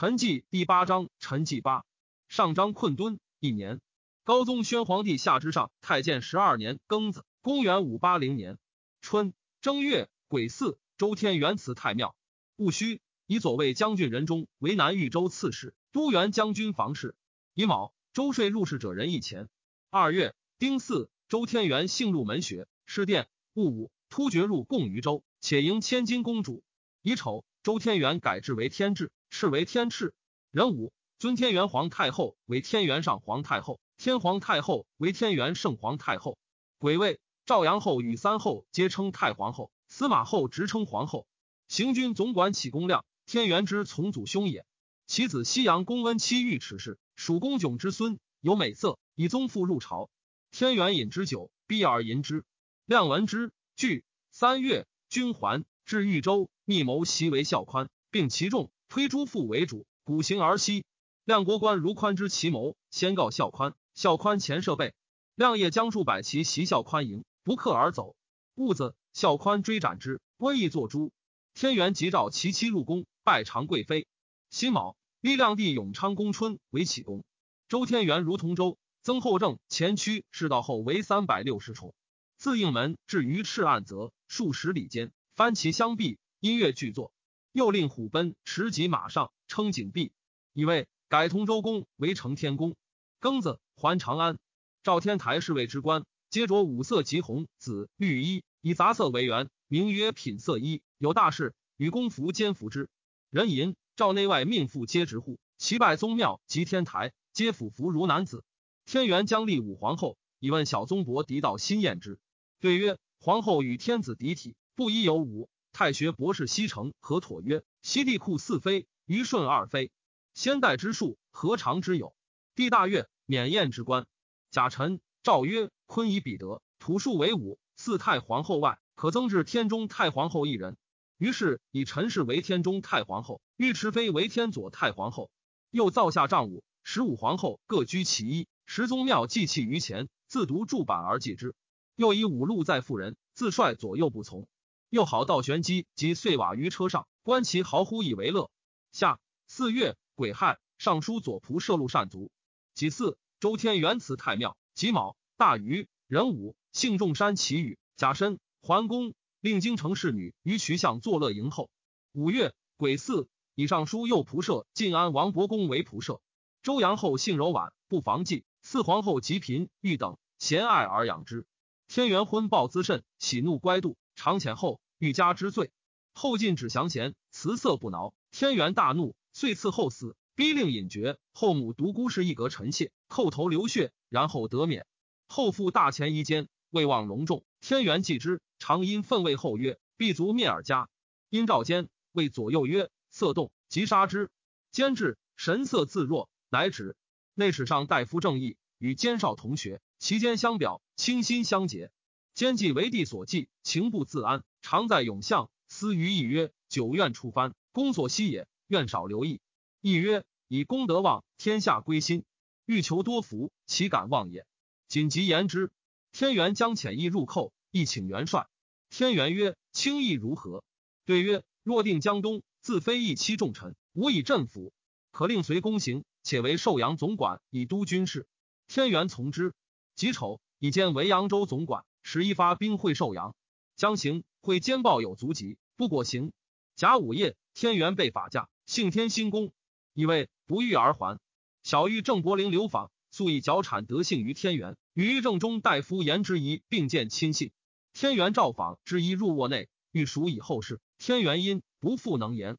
陈纪第八章，陈纪八上章困敦一年。高宗宣皇帝下之上太监十二年庚子，公元五八零年春正月癸巳，周天元祠太庙。戊戌，以左卫将军任中为南豫州刺史，都元将军房事。乙卯，周税入仕者人一钱。二月丁巳，周天元幸入门学，侍殿。戊午，突厥入贡于州，且迎千金公主。乙丑，周天元改制为天制。是为天敕，壬午尊天元皇太后为天元上皇太后，天皇太后为天元圣皇太后。癸未，赵阳后与三后皆称太皇后，司马后直称皇后。行军总管启公亮，天元之从祖兄也。其子西阳公温期御齿氏，属公迥之孙，有美色，以宗父入朝。天元饮之酒，逼而淫之。亮闻之，惧。三月，君还至豫州，密谋袭为孝宽，并其众。推诸父为主，古行而息。亮国官如宽之奇谋，先告孝宽。孝宽前设备，亮夜将数百骑袭孝宽营，不克而走。兀子孝宽追斩之，威义作诛。天元即召其妻入宫，拜长贵妃。辛卯，立亮帝永昌公春为启公。周天元如同州，曾后正前驱世道后为三百六十重。自应门至于赤岸泽，数十里间，翻其相壁，音乐俱作。又令虎贲持戟马上，称景壁，以为改通州公为承天公。庚子，还长安。赵天台侍卫之官，皆着五色及红、紫、绿衣，以杂色为原，名曰品色衣。有大事，与公服兼服之。人吟赵内外命妇皆直呼，其拜宗庙及天台，皆俯服如男子。天元将立武皇后，以问小宗伯狄道心验之，对曰：皇后与天子嫡体，不宜有武。太学博士西城何妥曰：“西帝库四妃，虞舜二妃，先代之术何尝之有？帝大悦，免宴之官。贾臣诏曰：坤以彼得，土数为五，四太皇后外，可增至天中太皇后一人。于是以陈氏为天中太皇后，尉迟妃为天左太皇后。又造下丈五，十五皇后各居其一，十宗庙祭器于前，自独柱板而祭之。又以五路在妇人，自率左右不从。”又好道玄机及碎瓦于车上，观其豪乎以为乐。下四月癸亥，尚书左仆射禄善卒。己巳，周天元祠太庙。己卯，大禹、壬午，幸仲山祈雨。甲申，桓公令京城侍女于渠巷作乐迎后。五月癸巳，以上书右仆射晋安王伯公为仆射。周阳后性柔婉，不防忌。四皇后极嫔欲等贤爱而养之。天元婚暴滋甚，喜怒乖度。长浅后，欲加之罪。后进止降贤，辞色不挠。天元大怒，遂赐后死，逼令隐绝。后母独孤氏一格臣妾，叩头流血，然后得免。后父大前衣间，未望隆重。天元继之，常因愤为后曰：“必足灭尔家。”因召监，谓左右曰：“色动，即杀之。”监至，神色自若，乃止。内史上大夫正义与监少同学，其间相表，倾心相结。兼计为帝所忌，情不自安，常在永相。思于意曰：“久愿出藩，公所希也。愿少留意。”意曰：“以功德旺，天下归心。欲求多福，岂敢忘也？”谨急言之。天元将遣意入寇，亦请元帅。天元曰：“轻易如何？”对曰：“若定江东，自非一期重臣，无以镇抚，可令随公行，且为寿阳总管，以督军事。”天元从之。己丑，以兼为扬州总管。使一发兵会寿阳，将行会兼报有足疾，不果行。甲午夜，天元被法驾，幸天兴公，以为不遇而还。小玉郑伯陵流访，素以脚产得幸于天元，与玉正中大夫言之仪并见亲信。天元召访之仪入卧内，欲属以后事。天元因不复能言，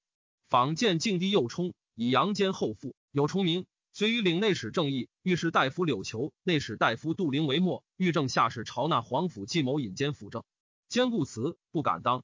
访见敬帝右冲，以阳间后父有重名。遂与领内史正义、御史大夫柳求、内史大夫杜陵为末，御正下士朝纳皇甫计谋引奸辅政，兼顾辞不敢当。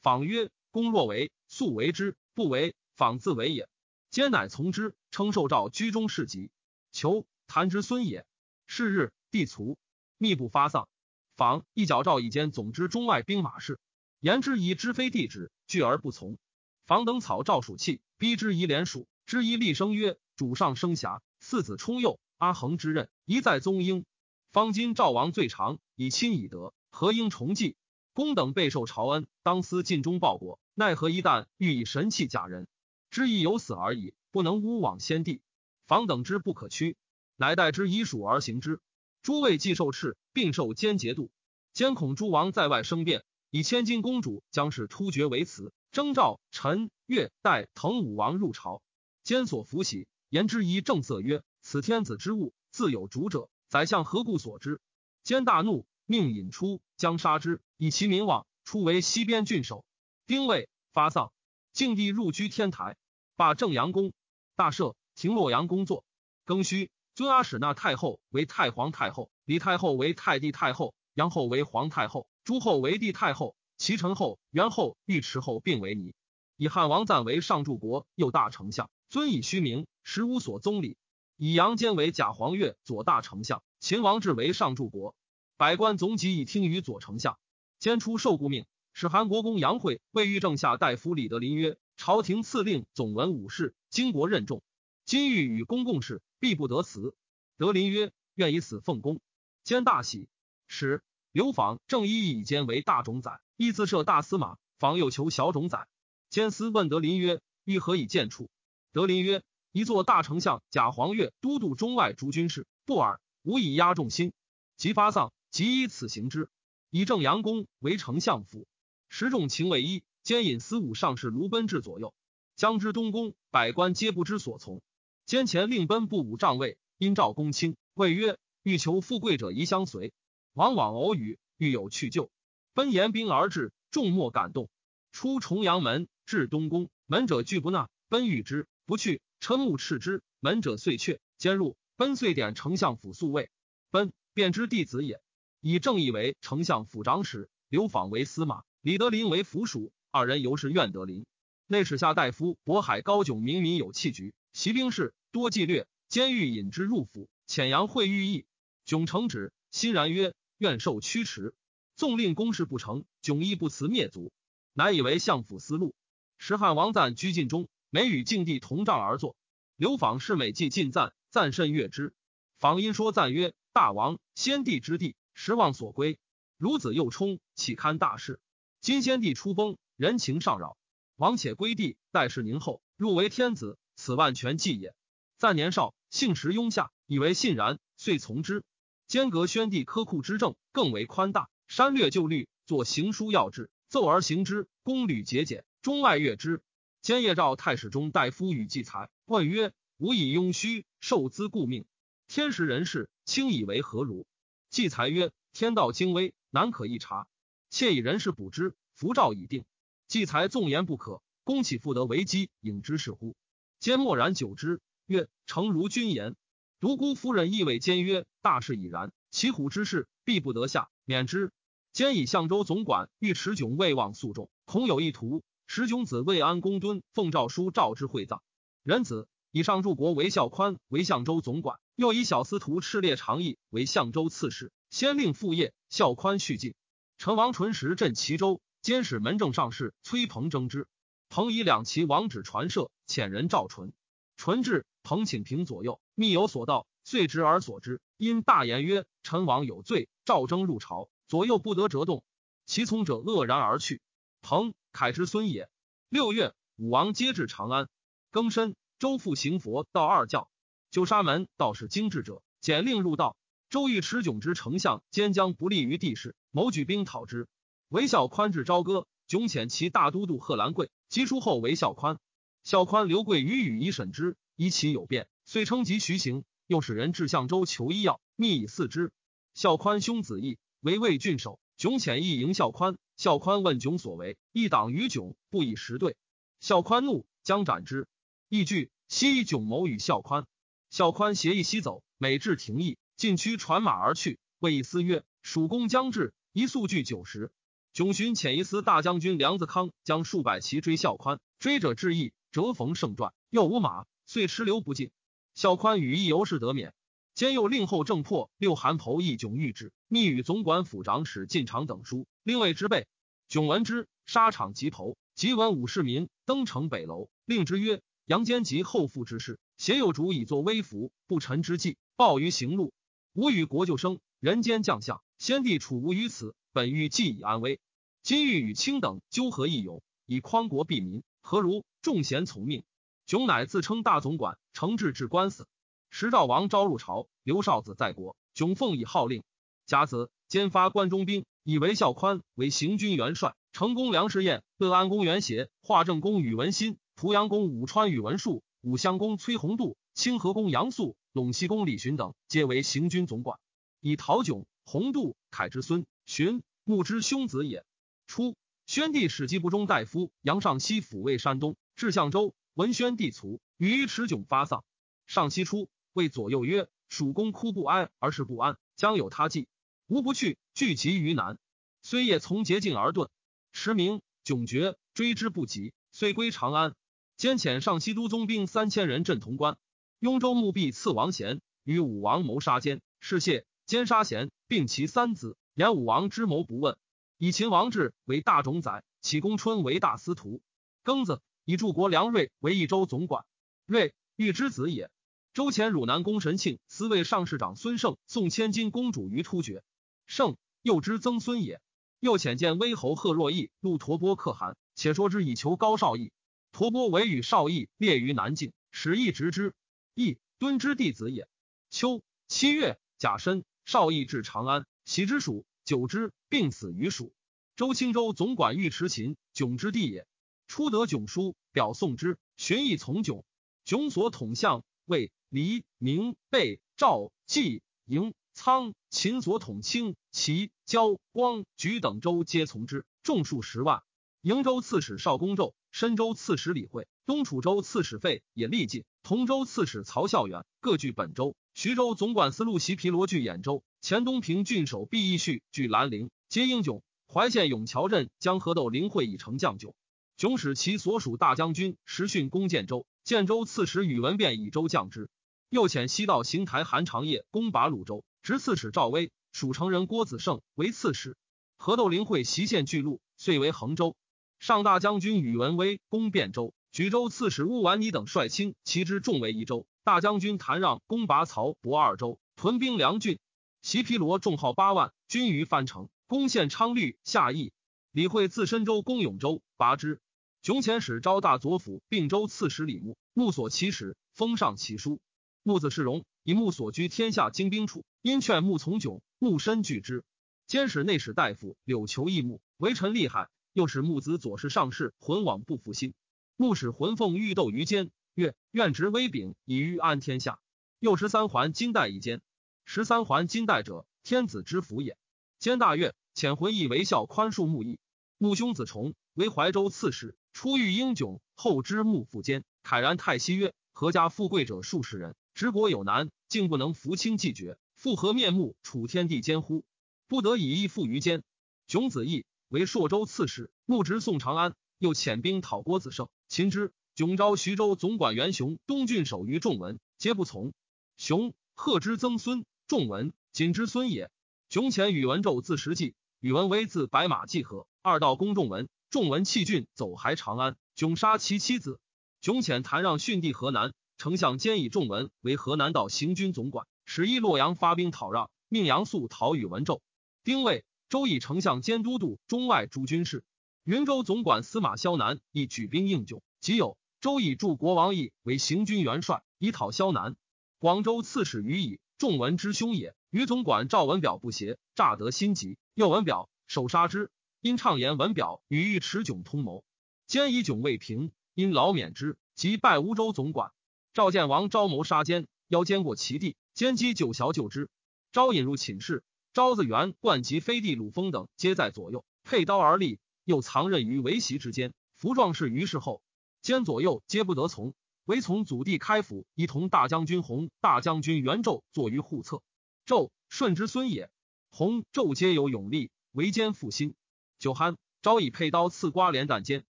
访曰：“公若为，速为之；不为，访自为也。”兼乃从之，称受诏居中侍疾。求谭之孙也。是日，帝卒，密不发丧。访一矫诏以兼总之中外兵马事，言之以知非帝旨，拒而不从。访等草诏属器，逼之以连署，之以厉声曰。主上生瑕，四子冲幼，阿衡之任，一在宗英。方今赵王最长，以亲以德，何应重继？公等备受朝恩，当思尽忠报国，奈何一旦欲以神器假人？之亦有死而已。不能诬枉先帝。防等之不可屈，乃待之以属而行之。诸位既受敕，并受监节度。监恐诸王在外生变，以千金公主将是突厥为辞，征召陈、越、代、滕武王入朝。监所伏喜，言之以正色曰：“此天子之物，自有主者。宰相何故所之？”监大怒，命引出，将杀之，以其名望。出为西边郡守。丁未，发丧。敬帝入居天台，罢正阳宫，大赦，停洛阳工作。庚戌，尊阿史那太后为太皇太后，李太后为太帝太后，杨后为皇太后，朱后为帝太后，齐陈后、元后、尉迟后并为尼。以汉王赞为上柱国右大丞相，尊以虚名，十五所宗礼。以杨坚为假黄钺左大丞相，秦王志为上柱国。百官总己以听于左丞相。兼出受故命，使韩国公杨惠为御正下大夫李德林曰：“朝廷赐令总文武事，经国任重。今欲与公共事，必不得辞。”德林曰：“愿以死奉公。”兼大喜。使刘访正一以兼为大冢宰，亦自设大司马。访又求小冢宰。兼思问德林曰：“欲何以见处？”德林曰：“一座大丞相贾黄钺都督中外诸军事，不尔，无以压众心。即发丧，即以此行之。”以正阳宫为丞相府，十众秦为一兼引司武上士卢奔至左右，将之东宫，百官皆不知所从。兼前令奔部武帐位，因召公卿，谓曰：“欲求富贵者宜相随。”往往偶语，欲有去就。奔严兵而至，众莫感动。出重阳门，至东宫，门者拒不纳。奔与之不去，嗔目斥之，门者遂却。兼入，奔遂点丞相府宿卫。奔便知弟子也。以正义为丞相府长史，刘访为司马，李德林为府属。二人由是愿德林。内史下大夫渤海高迥明民有气局，习兵士多计略，监狱引之入府，遣杨会御意。迥承旨，欣然曰：“愿受驱驰。”纵令公事不成，迥亦不辞灭族，乃以为相府思路。时汉王赞居晋中，每与晋帝同帐而坐。刘访是每记进赞，赞甚悦之。访因说赞曰：“大王，先帝之地。”时望所归，孺子又冲，岂堪大事？今先帝出崩，人情尚扰，王且归帝，待事宁后，入为天子，此万全计也。赞年少，性实庸下，以为信然，遂从之。间隔宣帝苛酷之政，更为宽大，删略旧律，作行书要制，奏而行之，宫履节俭，中外悦之。兼夜召太史中大夫与季才，问曰：“吾以庸虚，受资故命，天时人事，卿以为何如？”季才曰：“天道精微，难可一察。妾以人事补之，符诏已定。季才纵言不可，公岂复得为机，引之是乎？”兼默然久之，曰：“诚如君言。”独孤夫人亦谓兼曰：“大事已然，骑虎之事必不得下，免之。”兼以相州总管尉迟迥未望诉众，恐有一图。石迥子魏安公敦奉诏书召之会葬。仁子以上柱国为孝宽为相州总管。又以小司徒赤烈长义为相州刺史，先令父业，孝宽续进。陈王纯实镇齐州，监使门正上士崔鹏征之。鹏以两骑王旨传射，遣人召纯。纯至，鹏请平左右，密有所道，遂直而所之。因大言曰：“陈王有罪，赵征入朝，左右不得折动。”其从者愕然而去。彭，凯之孙也。六月，武王皆至长安。庚申，周复行佛道二教。九沙门道士精智者，简令入道。周瑜持迥之丞相，兼将不利于地势，谋举兵讨之。韦孝宽至朝歌，迥遣其大都督贺兰贵，击书后为孝宽。孝宽留贵于宇以审之，以其有变，遂称疾徐行。又使人至相州求医药，密以赐之。孝宽兄子义为魏郡守，迥遣意迎孝宽。孝宽问迥所为，一党于迥，不以实对。孝宽怒，将斩之。义惧，悉以迥谋与孝宽。孝宽携意西走，每至廷邑，进驱传马而去。谓一思曰：“蜀公将至，一速聚九十。”迥寻遣一司大将军梁子康将数百骑追孝宽，追者至邑，折逢胜传，又无马，遂驰流不进。孝宽与一由是得免。兼又令后正破六韩侯义迥谕旨，密与总管府长史进长等书，令谓之备。迥闻之，沙场即投。即闻武士民登城北楼，令之曰：“杨坚及后父之事。”邪有主以作威服，不臣之计，报于行路。吾与国舅生，人间将相，先帝处无于此，本欲计以安危。今欲与卿等纠合义勇，以匡国庇民，何如？众贤从命。炯乃自称大总管，承制至官司。时赵王召入朝，刘少子在国，炯奉以号令。甲子，兼发关中兵，以为孝宽为行军元帅。成功梁士彦、乐安公元协、华正公宇文新、濮阳公武川宇文述、武襄公崔弘度、清河公杨素、陇西公李寻等，皆为行军总管。以陶炯、弘度、凯之孙寻、穆之兄子也。初，宣帝使机部中大夫杨尚西抚慰山东，至相州，闻宣帝卒，于持迥发丧。上西出，谓左右曰：“蜀公哭不哀，而是不安，将有他计。吾不去，聚集于南。虽夜从捷径而遁。”时明，迥绝，追之不及，遂归长安。兼遣上西都宗兵三千人镇潼关。雍州牧毕赐王贤，与武王谋杀奸，是谢奸杀贤，并其三子。言武王之谋不问，以秦王志为大冢宰，启公春为大司徒。庚子，以柱国梁瑞为益州总管。瑞，玉之子也。周前汝南公神庆司卫上士长孙胜送千金公主于突厥。圣，又之曾孙也。又遣见威侯贺若义，入陀波可汗，且说之以求高少义。陀波为与少义列于南境，使义直之。义敦之弟子也。秋七月甲申，少义至长安，喜之属，久之，病死于蜀。周青州总管尉迟秦，迥之弟也。初得迥书，表送之，寻意从迥。迥所统相魏、黎、明、贝、赵、冀、营。仓秦所统清、齐、交、光、莒等州皆从之，众数十万。瀛州刺史邵公胄，深州刺史李惠，东楚州刺史费也力尽，同州刺史曹孝远各据本州。徐州总管司路袭皮罗据兖州，前东平郡守毕义绪据兰陵，皆英勇。怀县永桥镇江河斗灵会以成将囧。囧使其所属大将军时训攻建州，建州刺史宇文变以州降之。又遣西道行台韩长业攻拔鲁州。执刺史赵威，蜀城人郭子胜为刺史。河斗灵会袭县巨鹿，遂为衡州。上大将军宇文威攻汴州，举州刺史乌丸尼等率轻其之众为一州。大将军谭让攻拔曹博二州，屯兵梁郡。袭皮罗众号八万，军于藩城，攻陷昌律、夏邑。李惠自深州攻永州，拔之。雄前使招大左辅并州刺史李牧，牧所其使，封上其书。木子世荣以木所居天下精兵处，因劝木从迥，木身拒之。兼使内史大夫柳求义木为臣厉害，又使木子左氏上士浑往不服心。木使浑凤欲斗于间，曰：愿执威柄以御安天下。又十三环金带一间，十三环金带者，天子之福也。兼大悦，遣浑义为孝宽恕木义。穆兄子重为怀州刺史，初遇英囧，后知木复坚，慨然太息曰：何家富贵者数十人？执国有难，竟不能扶清既绝，复何面目处天地间乎？不得已依附于间。囧子义为朔州刺史，牧直宋长安，又遣兵讨郭子胜，擒之。囧召徐州总管袁雄、东郡守于仲文，皆不从。雄贺之曾孙，仲文谨之孙也。囧遣宇文胄自石纪，宇文威自白马济河，二道攻仲文。仲文弃郡，走还长安。囧杀其妻子。囧遣谭让逊地河南。丞相兼以仲文为河南道行军总管，使一洛阳发兵讨让，命杨素讨宇文胄。丁未，周以丞相兼都督中外诸军事。云州总管司马萧南亦举兵应救。即有周以助国王义为行军元帅，以讨萧南。广州刺史于以仲文之兄也。于总管赵文表不协，诈得心急，又文表手杀之。因畅言文表与尉迟迥通谋，兼以迥未平，因劳免之，即拜乌州总管。赵建王招谋杀奸，邀奸过其弟，奸击九淆救之。招引入寝室，昭子元、冠及飞地鲁封等皆在左右，佩刀而立，又藏刃于围席之间。服壮士于是后，兼左右皆不得从，唯从祖弟开府，一同大将军弘、大将军元胄坐于护侧。纣舜之孙也，弘、纣皆有勇力，为奸复心。酒酣，昭以佩刀刺瓜连旦间，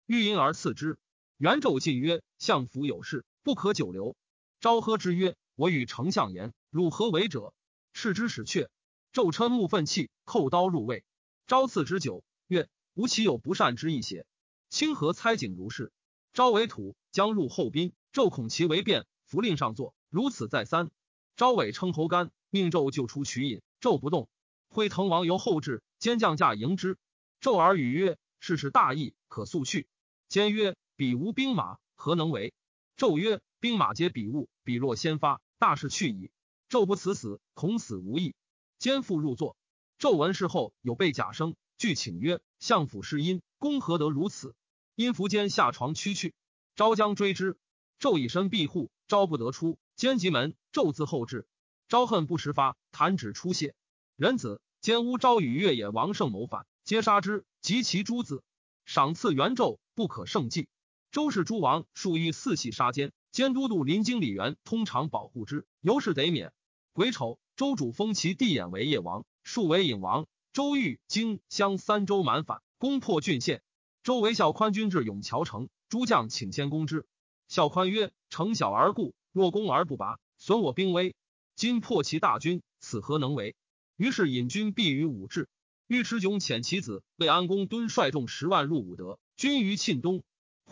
欲因而刺之。元胄进曰：“相府有事。”不可久留。昭喝之曰：“我与丞相言，汝何为者？”斥之使却。纣嗔目愤气，扣刀入魏。昭赐之酒，曰：“吾岂有不善之意邪？”清河猜景如是。昭为土，将入后宾。纣恐其为变，符令上坐。如此再三。昭伟称侯干，命纣救出取饮。纣不动。辉滕王由后至，兼将驾迎之。纣耳语曰：“事事大义，可速去。”兼曰：“彼无兵马，何能为？”纣曰：“兵马皆比物，比若先发，大事去矣。纣不辞死，恐死无益。”肩负入座。纣闻事后，有被假生，具请曰：“相府是因，公何得如此？”因伏间下床屈去。昭将追之，纣以身庇护，昭不得出。兼急门，纣自后至。昭恨不时发，弹指出谢。人子奸乌昭与越野王胜谋反，皆杀之，及其诸子。赏赐元纣，不可胜计。周氏诸王数欲四系杀奸，监都督临京李元通常保护之，由是得免。癸丑，周主封其弟衍为业王，数为隐王。周欲荆襄三州满反，攻破郡县。周为孝宽军至永桥城，诸将请先攻之。孝宽曰：“城小而固，若攻而不拔，损我兵威。今破其大军，此何能为？”于是引军避于武陟。尉迟迥遣其子魏安公敦率众十万入武德，军于沁东。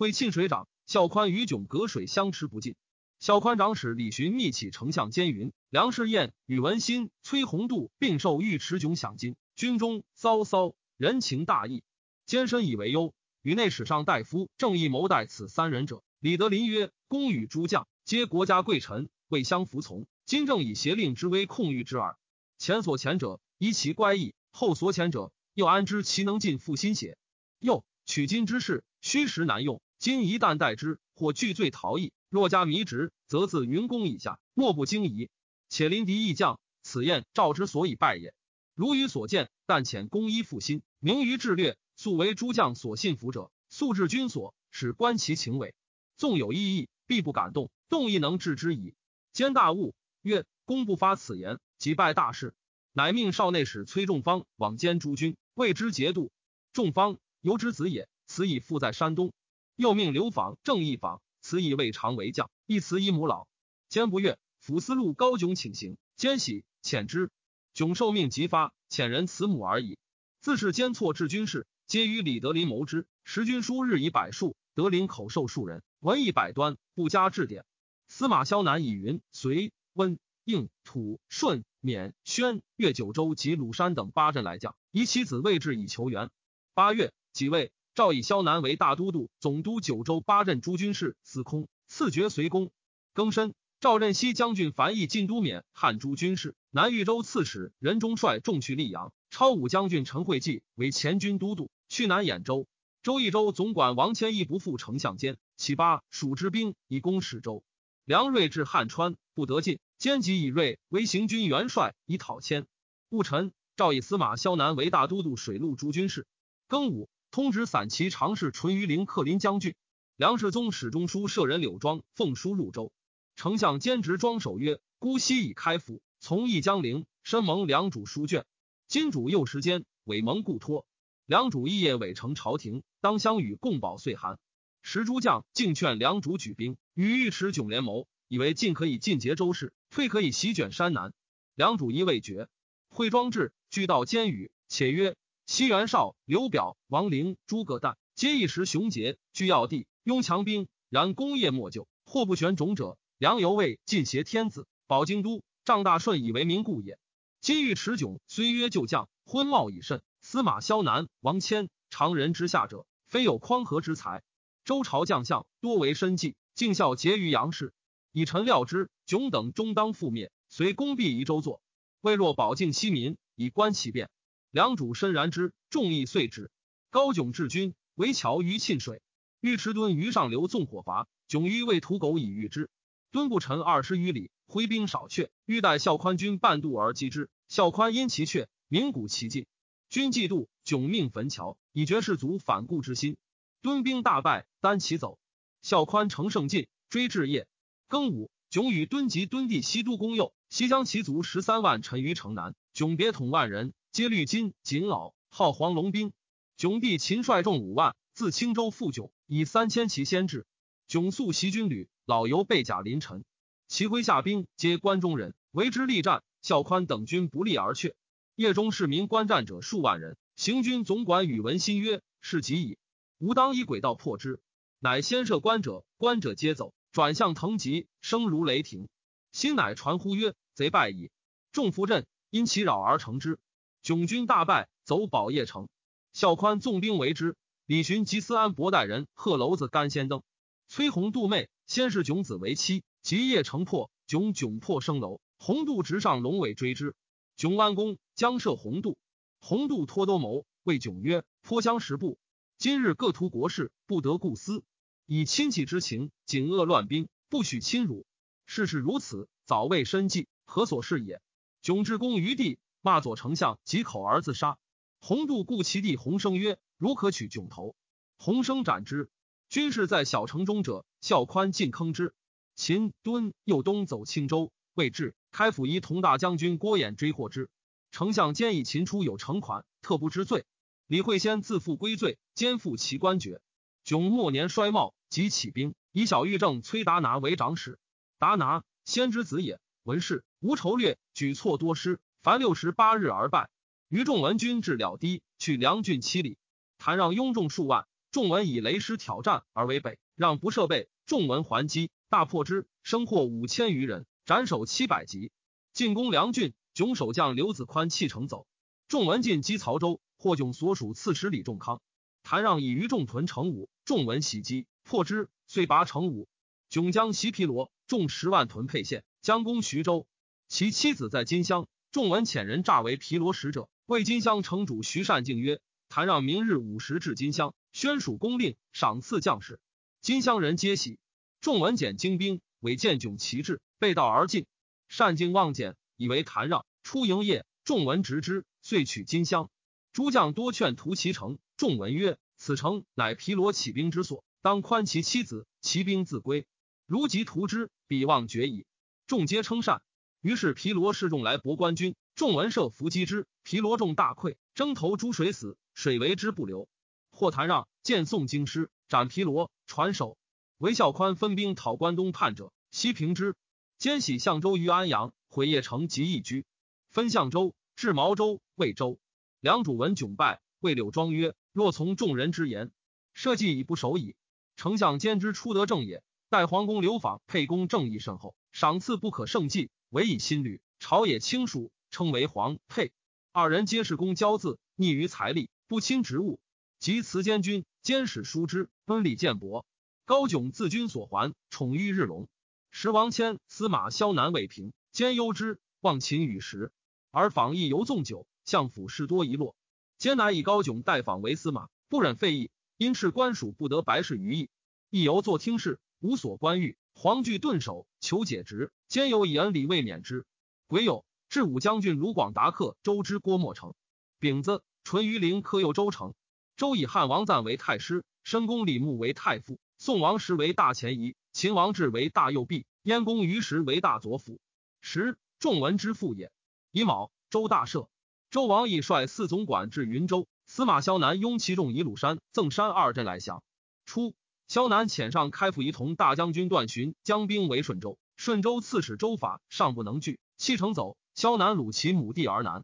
会沁水长，孝宽与迥隔水相持不尽。孝宽长史李寻密启丞相监云，梁士彦、宇文新、崔弘度并受尉迟迥享金。军中骚骚，人情大义，监深以为忧。与内史上大夫正义谋待此三人者，李德林曰：“公与诸将皆国家贵臣，未相服从。今正以邪令之威控御之耳。前所前者，依其乖异；后所前者，又安知其能尽负心邪？又取金之事，虚实难用。今一旦待之，或拒罪逃逸；若加迷职，则自云公以下，莫不惊疑。且临敌义将，此燕赵之所以败也。如余所见，但遣公依复心，明于智略，素为诸将所信服者，素至君所，使观其情伪。纵有异议，必不敢动，动亦能治之矣。兼大悟，曰：公不发此言，即败大事。乃命少内史崔仲方往监诸军，谓之节度。仲方由之子也，此以父在山东。又命刘访、郑义访，此以未尝为将，一辞一母老。兼不悦，抚思路高炯请行，兼喜，遣之。炯受命即发，遣人慈母而已。自是奸错治军事，皆与李德林谋之。时军书日以百数，德林口授数人，文艺百端，不加治典。司马萧南以云：隋、温、应、土、顺、免、宣、越九州及鲁山等八镇来将，以其子位置以求援。八月，己未。赵以萧南为大都督，总督九州八镇诸军事，司空，赐爵随公。庚申，赵任西将军樊毅进都免汉诸军事，南豫州刺史任中率众去溧阳。超武将军陈惠济为前军都督，去南兖州。周益州总管王谦义不复丞相监，其八蜀之兵以攻始州。梁锐至汉川，不得进，兼及以锐为行军元帅，以讨迁。戊辰，赵以司马萧南为大都督水陆诸军事。庚午。通直散骑常侍淳于陵克林将军，梁世宗史中书舍人柳庄奉书入州。丞相兼职庄守曰：“姑息已开府，从义江陵，深蒙梁主书卷。今主又时间，委蒙故托。梁主一夜委成朝廷，当相与共保岁寒。时诸将竟劝梁主举兵，与尉迟迥联谋，以为进可以尽结周氏，退可以席卷山南。梁主意未决，会庄至，俱到监宇，且曰。”西元绍、刘表、王陵、诸葛诞，皆一时雄杰，居要地，拥强兵。然功业莫就，祸不选种者。梁犹未尽挟天子，保京都。张大顺以为民故也。今欲持迥，虽曰旧将，昏茂已甚。司马萧南、王谦，常人之下者，非有匡和之才。周朝将相多为身计，尽孝结于杨氏。以臣料之，迥等终当覆灭。遂功必移州作，未若保境西民，以观其变。梁主深然之，众议遂之。高炯治军，围桥于沁水。尉迟敦于上流纵火伐，迥于为屠狗以御之。敦不臣二十余里，挥兵少却，欲待孝宽军半渡而击之。孝宽因其却，鸣鼓其进。军既渡，迥命焚桥，以绝士卒反顾之心。敦兵大败，单骑走。孝宽乘胜进，追至夜。庚午，迥与敦及敦弟西都公右，西将其卒十三万陈于城南。迥别统万人。皆绿金锦袄，号黄龙兵。迥弟秦率众五万，自青州赴迥，以三千骑先至。迥素袭军旅，老犹备甲临陈。其麾下兵皆关中人，为之力战。孝宽等军不利而却。夜中市民观战者数万人。行军总管宇文新曰：“是急矣，吾当以轨道破之。”乃先设关者，关者皆走，转向腾吉，声如雷霆。新乃传呼曰：“贼败矣！”众伏阵，因其扰而成之。迥军大败，走宝业城。孝宽纵兵围之。李寻及思安博代人贺楼子干先登。崔弘杜妹先是囧子为妻，及夜城破，囧窘迫升楼，洪杜直上龙尾追之，囧弯弓将射洪杜，洪杜脱兜谋，谓囧曰：“颇相识步，今日各图国事，不得顾私，以亲戚之情，谨恶乱兵，不许侵辱。事事如此，早为身计，何所是也？”囧至公于地，骂左丞相，及口而自杀。洪度故其弟洪生曰：“如可取囧头？”洪生斩之。军士在小城中者，孝宽进坑之。秦敦又东走青州，未至，开府仪同大将军郭衍追获之。丞相兼以秦出有城款，特不知罪。李惠先自负归罪，肩负其官爵。囧末年衰茂，即起兵，以小御正崔达拿为长史。达拿先之子也，文士，无筹略，举措多失，凡六十八日而败。于仲文军至了堤，去梁郡七里，谭让拥众数万。仲文以雷师挑战而为北，让不设备。仲文还击，大破之，生获五千余人，斩首七百级。进攻梁郡，囧守将刘子宽弃城走。仲文进击曹州，获囧所属刺史李仲康。谭让以于仲屯城武，仲文袭击，破之，遂拔城武。囧将袭皮罗，众十万屯沛县，将攻徐州。其妻子在金乡，仲文遣人诈为皮罗使者。谓金乡城主徐善敬曰：“谭让明日午时至金乡，宣署公令，赏赐将士。”金乡人皆喜。众闻简精兵，委见迥旗帜，背道而进。善敬望简，以为谭让出营业。众闻直之，遂取金乡。诸将多劝屠其城。众闻曰：“此城乃皮罗起兵之所，当宽其妻子，其兵自归。如及屠之，彼望绝矣。”众皆称善。于是皮罗示众来博官军。众闻设伏击之，皮罗众大溃，征投诸水死，水为之不流。或谭让见宋京师，斩皮罗，传首。韦孝宽分兵讨关东叛者，西平之。兼喜相州于安阳，毁邺城及义居。分相州至毛州、魏州。梁主闻窘败，谓柳庄曰：“若从众人之言，社稷已不守矣。丞相兼之出得正也。待皇宫流访，沛公正义甚厚，赏赐不可胜计，唯以新旅，朝野亲属。”称为皇沛，二人皆是公交字，逆于财力，不亲职务。及辞监军，监使书之，恩礼见薄。高炯自军所还，宠于日隆。时王谦、司马萧南未平，兼忧之，望秦与时，而访邑犹纵酒，相府事多遗落。兼乃以高炯代访为司马，不忍废邑，因斥官属不得白事于邑，亦犹作听事，无所关欲。黄惧顿首，求解职，兼有以恩礼未免之。癸酉。至武将军卢广达克周之郭沫城，丙子，淳于陵克右周城。周以汉王赞为太师，申公李牧为太傅，宋王时为大前夷，秦王志为大右弼，燕公于时为大左辅。时仲文之父也。乙卯，周大赦。周王以率四总管至云州，司马萧南拥其众以鲁山、赠山二镇来降。初，萧南遣上开府仪同大将军段寻将兵为顺州，顺州刺史周法尚不能拒，弃城走。萧南虏其母弟而南，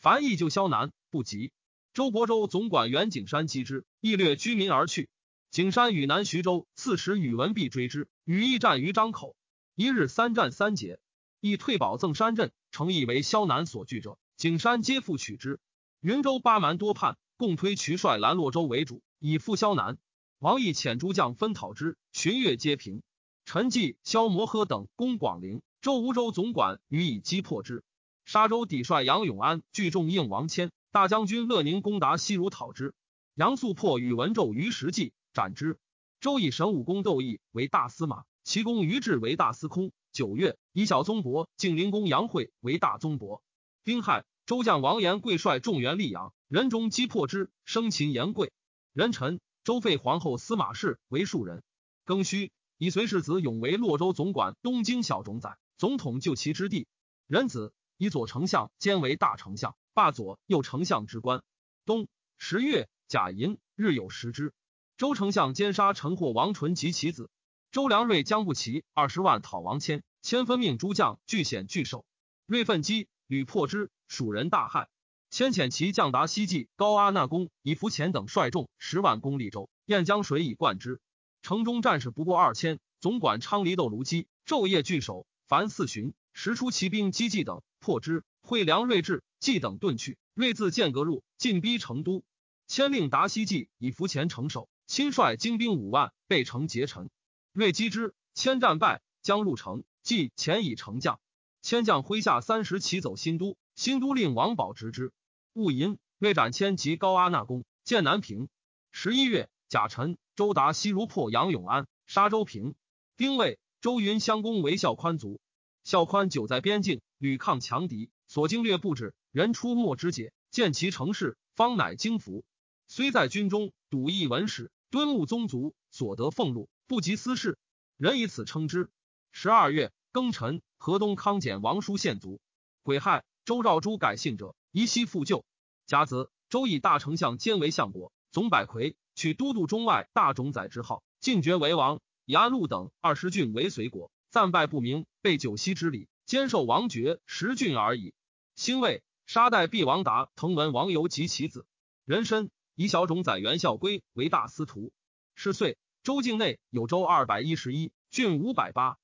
樊毅救萧南不及。周伯州总管袁景山击之，亦掠居民而去。景山与南徐州刺史宇文弼追之，与亦战于张口，一日三战三捷，亦退保赠山镇，诚以为萧南所据者，景山皆复取之。云州八蛮多叛，共推渠帅兰洛州为主，以赴萧南。王毅遣诸将分讨之，巡阅皆平。陈纪、萧摩诃等攻广陵，周吴州总管予以击破之。沙州抵帅杨永安聚众应王谦，大将军乐宁攻达西如讨之。杨素破宇文胄于石纪斩之。周以神武公窦毅为大司马，其公于志为大司空。九月，以小宗伯晋灵公杨惠为大宗伯。丁亥，周将王延贵率众援溧阳，人中击破之，生擒延贵。人臣，周废皇后司马氏为庶人。庚戌，以随世子永为洛州总管、东京小种宰，总统就其之地。壬子。以左丞相兼为大丞相，罢左右丞相之官。冬十月，甲寅，日有食之。周丞相奸杀陈获、王纯及其子。周良瑞将不齐二十万讨王谦，谦分命诸将拒险拒守。瑞奋击，屡破之，蜀人大骇。谦遣其将达西济、高阿那公以伏前等率众十万攻利州，燕江水以灌之。城中战士不过二千，总管昌黎斗卢基昼夜拒守，凡四旬，时出骑兵击计等。破之，会梁睿智、纪等遁去。睿自剑阁入，进逼成都。千令达西济以伏前城守，亲率精兵五万，备城劫陈。睿击之，千战败，将入城，即前以成将。千将麾下三十骑走新都，新都令王宝执之。戊寅，魏斩迁及高阿那公，建南平。十一月，甲辰，周达西如破杨永安，杀周平。丁未，周云襄公为孝宽族。孝宽久在边境，屡抗强敌，所经略不止，人出没之节，见其成事，方乃惊服。虽在军中，笃义文史，敦睦宗族，所得俸禄不及私事，人以此称之。十二月庚辰。河东康简王叔献卒，癸亥，周兆珠改姓者，宜西复旧。甲子，周以大丞相兼为相国，总百魁，取都督中外大冢宰之号，进爵为王，以安陆等二十郡为随国。暂拜不明，备九锡之礼，兼受王爵十郡而已。兴魏，杀代毕王达、滕文王游及其子。人参，以小冢宰元孝归为大司徒。是岁，周境内有州二百一十一，郡五百八。